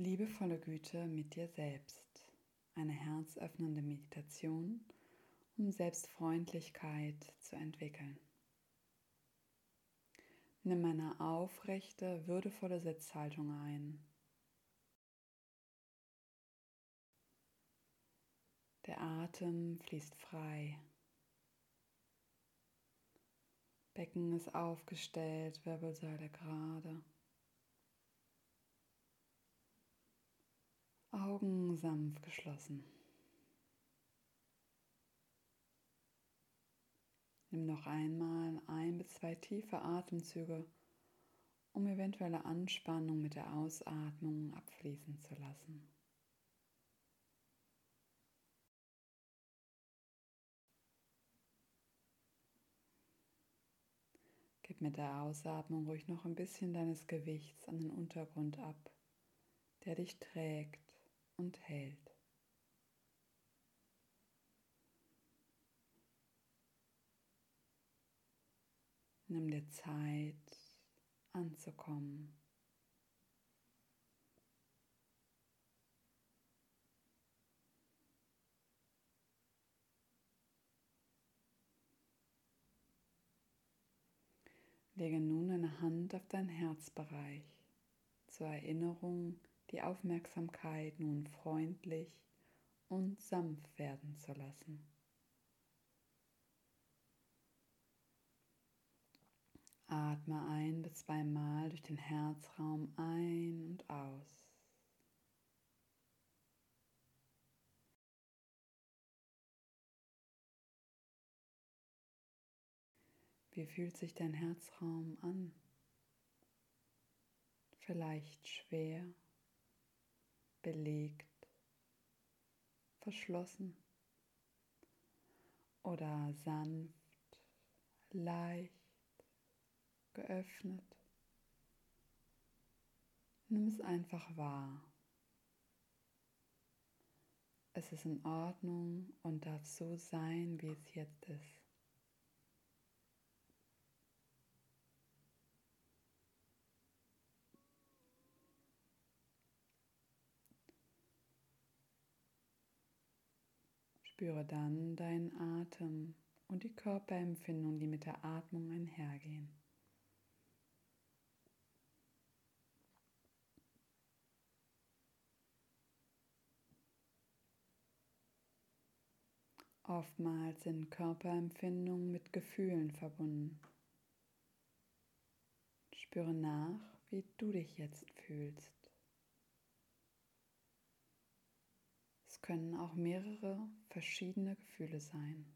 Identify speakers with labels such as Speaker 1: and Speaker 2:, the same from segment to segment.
Speaker 1: Liebevolle Güte mit dir selbst. Eine herzöffnende Meditation, um Selbstfreundlichkeit zu entwickeln. Nimm eine aufrechte, würdevolle Sitzhaltung ein. Der Atem fließt frei. Becken ist aufgestellt, Wirbelsäule gerade. Augen sanft geschlossen. Nimm noch einmal ein bis zwei tiefe Atemzüge, um eventuelle Anspannung mit der Ausatmung abfließen zu lassen. Gib mit der Ausatmung ruhig noch ein bisschen deines Gewichts an den Untergrund ab, der dich trägt und hält. Nimm dir Zeit anzukommen. Lege nun eine Hand auf dein Herzbereich zur Erinnerung die Aufmerksamkeit nun freundlich und sanft werden zu lassen. Atme ein bis zweimal durch den Herzraum ein und aus. Wie fühlt sich dein Herzraum an? Vielleicht schwer belegt, verschlossen oder sanft, leicht geöffnet. Nimm es einfach wahr. Es ist in Ordnung und darf so sein, wie es jetzt ist. Spüre dann deinen Atem und die Körperempfindungen, die mit der Atmung einhergehen. Oftmals sind Körperempfindungen mit Gefühlen verbunden. Spüre nach, wie du dich jetzt fühlst. Können auch mehrere verschiedene Gefühle sein.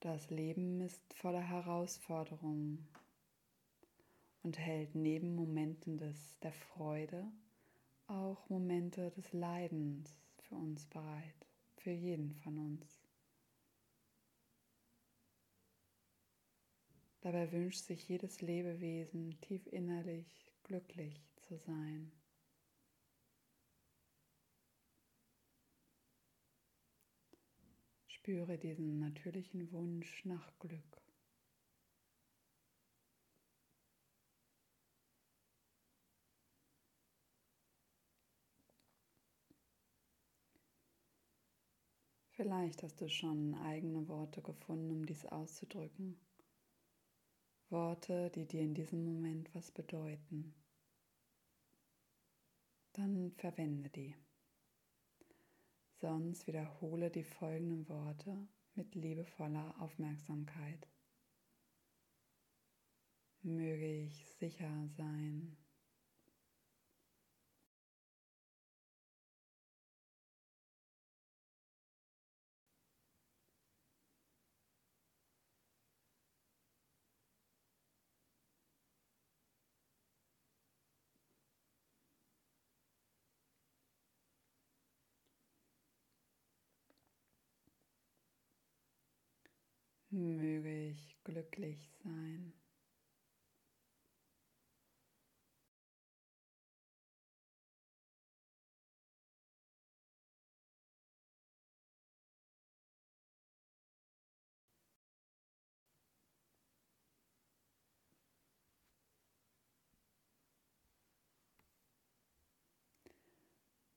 Speaker 1: Das Leben ist voller Herausforderungen und hält neben Momenten des, der Freude auch Momente des Leidens für uns bereit, für jeden von uns. Dabei wünscht sich jedes Lebewesen tief innerlich glücklich zu sein. Spüre diesen natürlichen Wunsch nach Glück. Vielleicht hast du schon eigene Worte gefunden, um dies auszudrücken. Worte, die dir in diesem Moment was bedeuten, dann verwende die. Sonst wiederhole die folgenden Worte mit liebevoller Aufmerksamkeit. Möge ich sicher sein. möge ich glücklich sein.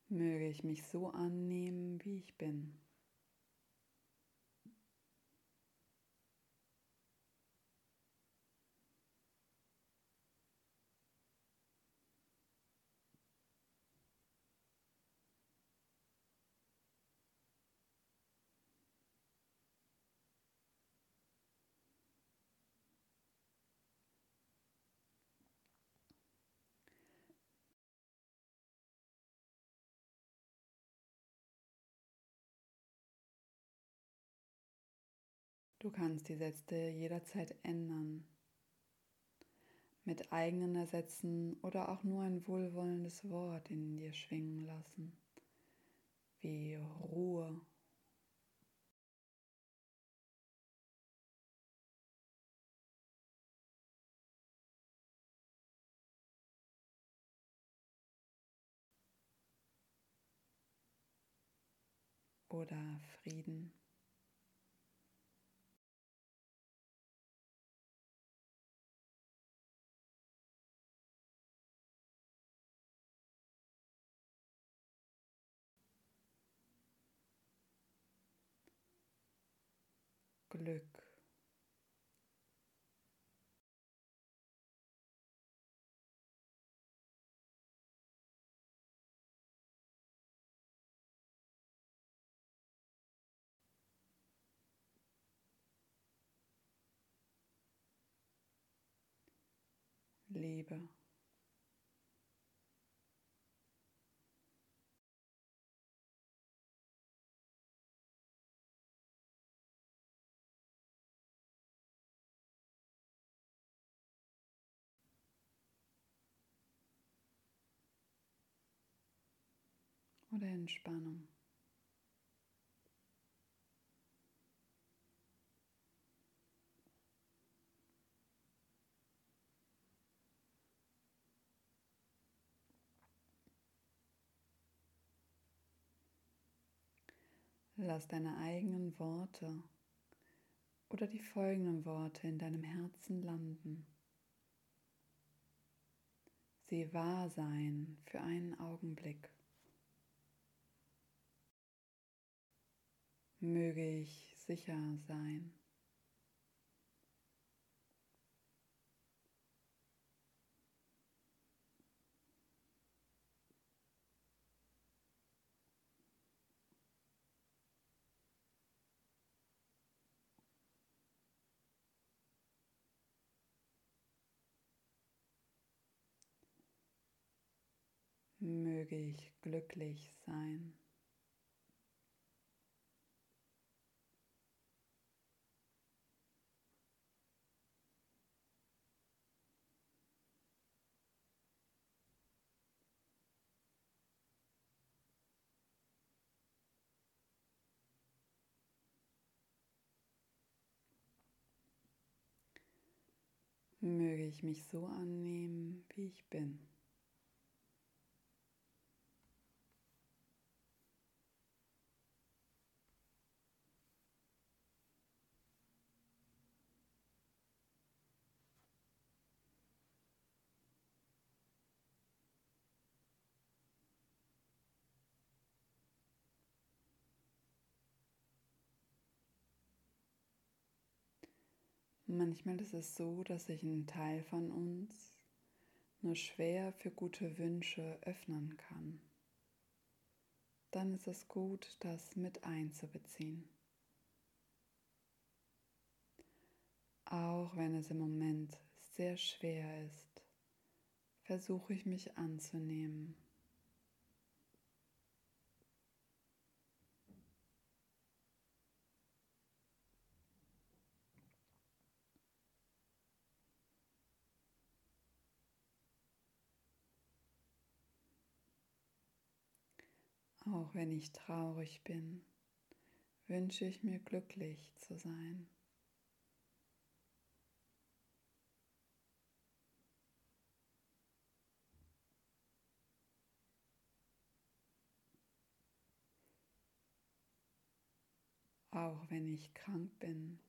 Speaker 1: Möge ich mich so annehmen, wie ich bin. Du kannst die Sätze jederzeit ändern, mit eigenen ersetzen oder auch nur ein wohlwollendes Wort in dir schwingen lassen, wie Ruhe. Oder Frieden. Glück. Liebe. oder Entspannung. Lass deine eigenen Worte oder die folgenden Worte in deinem Herzen landen. Sie wahr sein für einen Augenblick. möge ich sicher sein. Möge ich glücklich sein. möge ich mich so annehmen, wie ich bin. Manchmal ist es so, dass sich ein Teil von uns nur schwer für gute Wünsche öffnen kann. Dann ist es gut, das mit einzubeziehen. Auch wenn es im Moment sehr schwer ist, versuche ich mich anzunehmen. Auch wenn ich traurig bin, wünsche ich mir glücklich zu sein. Auch wenn ich krank bin,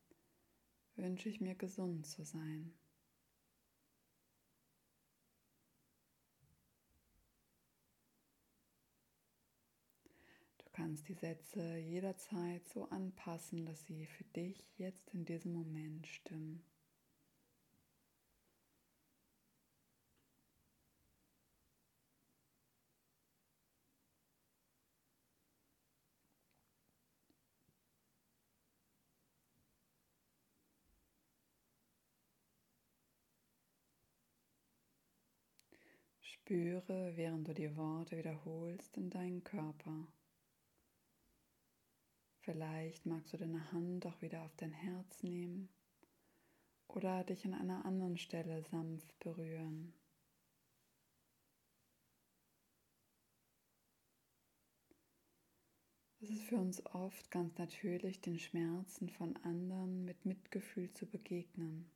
Speaker 1: wünsche ich mir gesund zu sein. Kannst die Sätze jederzeit so anpassen, dass sie für dich jetzt in diesem Moment stimmen. Spüre, während du die Worte wiederholst, in deinen Körper. Vielleicht magst du deine Hand auch wieder auf dein Herz nehmen oder dich an einer anderen Stelle sanft berühren. Es ist für uns oft ganz natürlich, den Schmerzen von anderen mit Mitgefühl zu begegnen.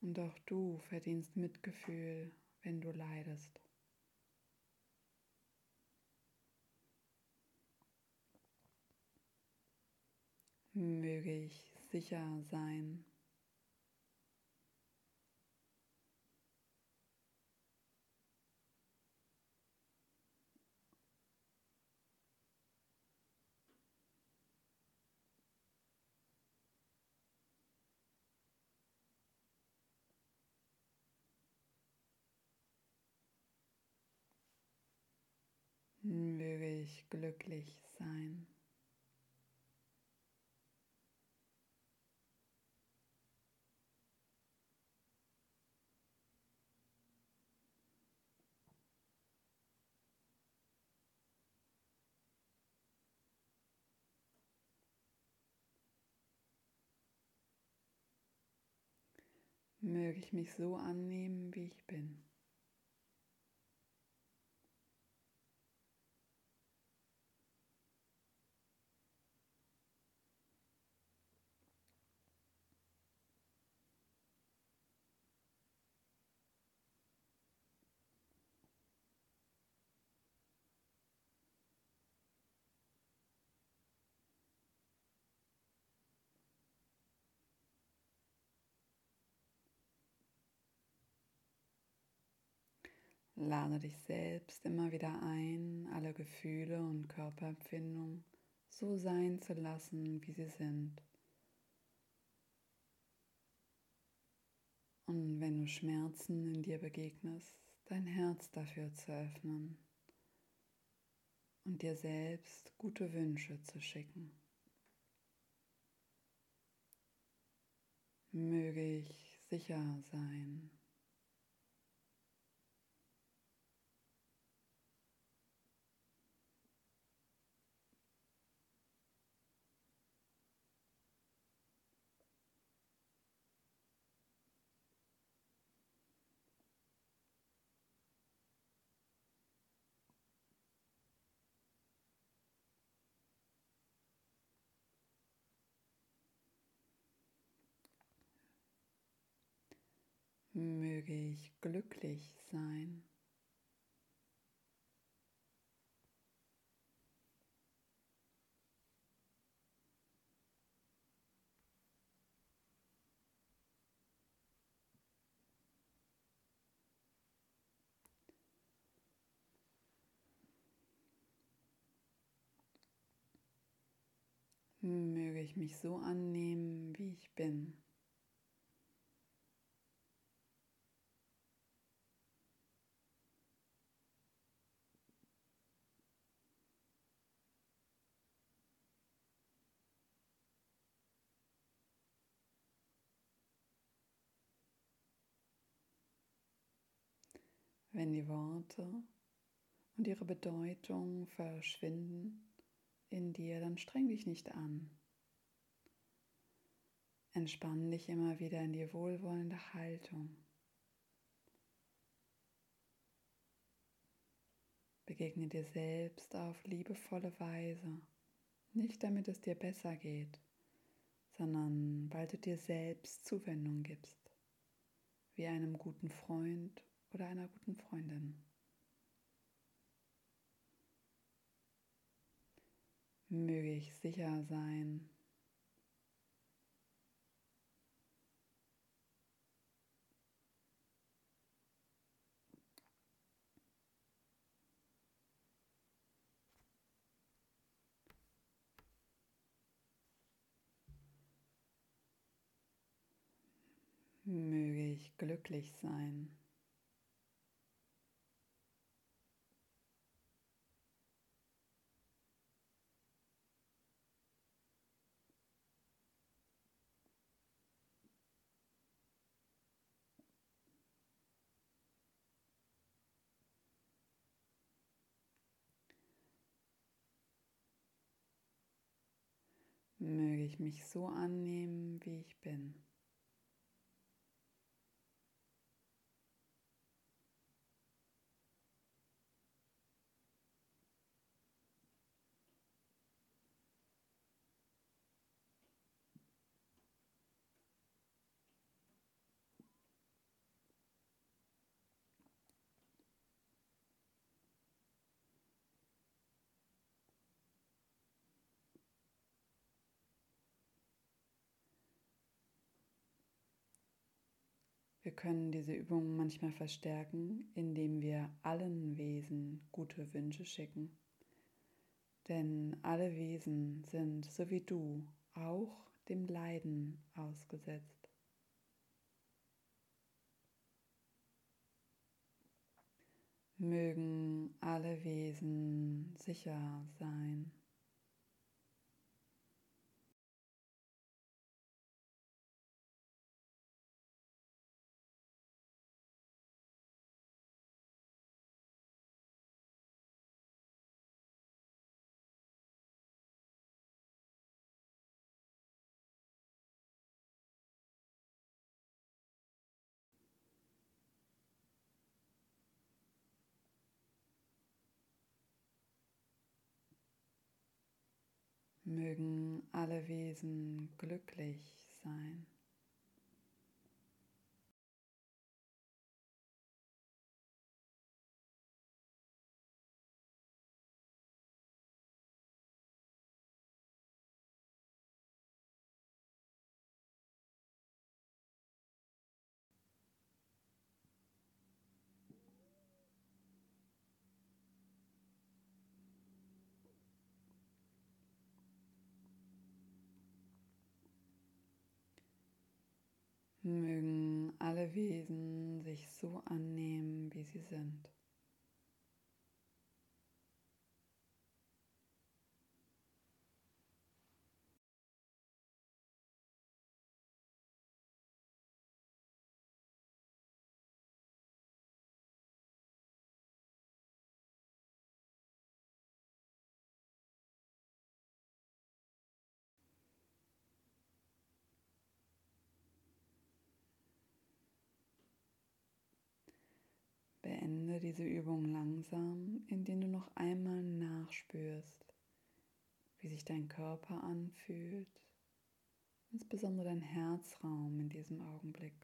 Speaker 1: Und auch du verdienst Mitgefühl, wenn du leidest. Möge ich sicher sein. möge ich glücklich sein. Möge ich mich so annehmen, wie ich bin. Lade dich selbst immer wieder ein, alle Gefühle und Körperempfindungen so sein zu lassen, wie sie sind. Und wenn du Schmerzen in dir begegnest, dein Herz dafür zu öffnen und dir selbst gute Wünsche zu schicken. Möge ich sicher sein. Möge ich glücklich sein. Möge ich mich so annehmen, wie ich bin. Wenn die Worte und ihre Bedeutung verschwinden in dir, dann streng dich nicht an. Entspann dich immer wieder in die wohlwollende Haltung. Begegne dir selbst auf liebevolle Weise, nicht damit es dir besser geht, sondern weil du dir selbst Zuwendung gibst, wie einem guten Freund oder einer guten Freundin. Möge ich sicher sein. möge ich glücklich sein. Möge ich mich so annehmen, wie ich bin. Wir können diese Übung manchmal verstärken, indem wir allen Wesen gute Wünsche schicken. Denn alle Wesen sind, so wie du, auch dem Leiden ausgesetzt. Mögen alle Wesen sicher sein. Mögen alle Wesen glücklich sein. Mögen alle Wesen sich so annehmen, wie sie sind. Beende diese Übung langsam, indem du noch einmal nachspürst, wie sich dein Körper anfühlt, insbesondere dein Herzraum in diesem Augenblick.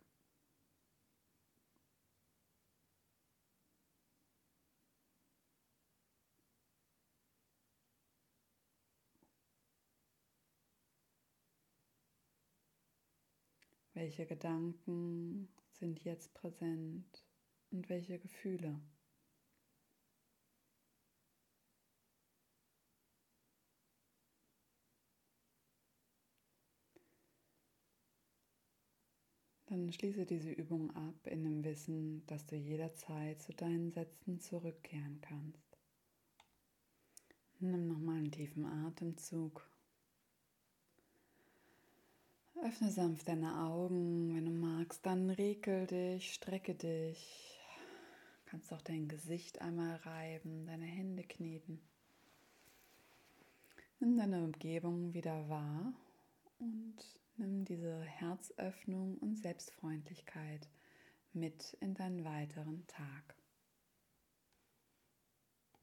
Speaker 1: Welche Gedanken sind jetzt präsent? Und welche Gefühle. Dann schließe diese Übung ab in dem Wissen, dass du jederzeit zu deinen Sätzen zurückkehren kannst. Nimm nochmal einen tiefen Atemzug. Öffne sanft deine Augen, wenn du magst, dann regel dich, strecke dich. Kannst auch dein Gesicht einmal reiben, deine Hände kneten. Nimm deine Umgebung wieder wahr und nimm diese Herzöffnung und Selbstfreundlichkeit mit in deinen weiteren Tag.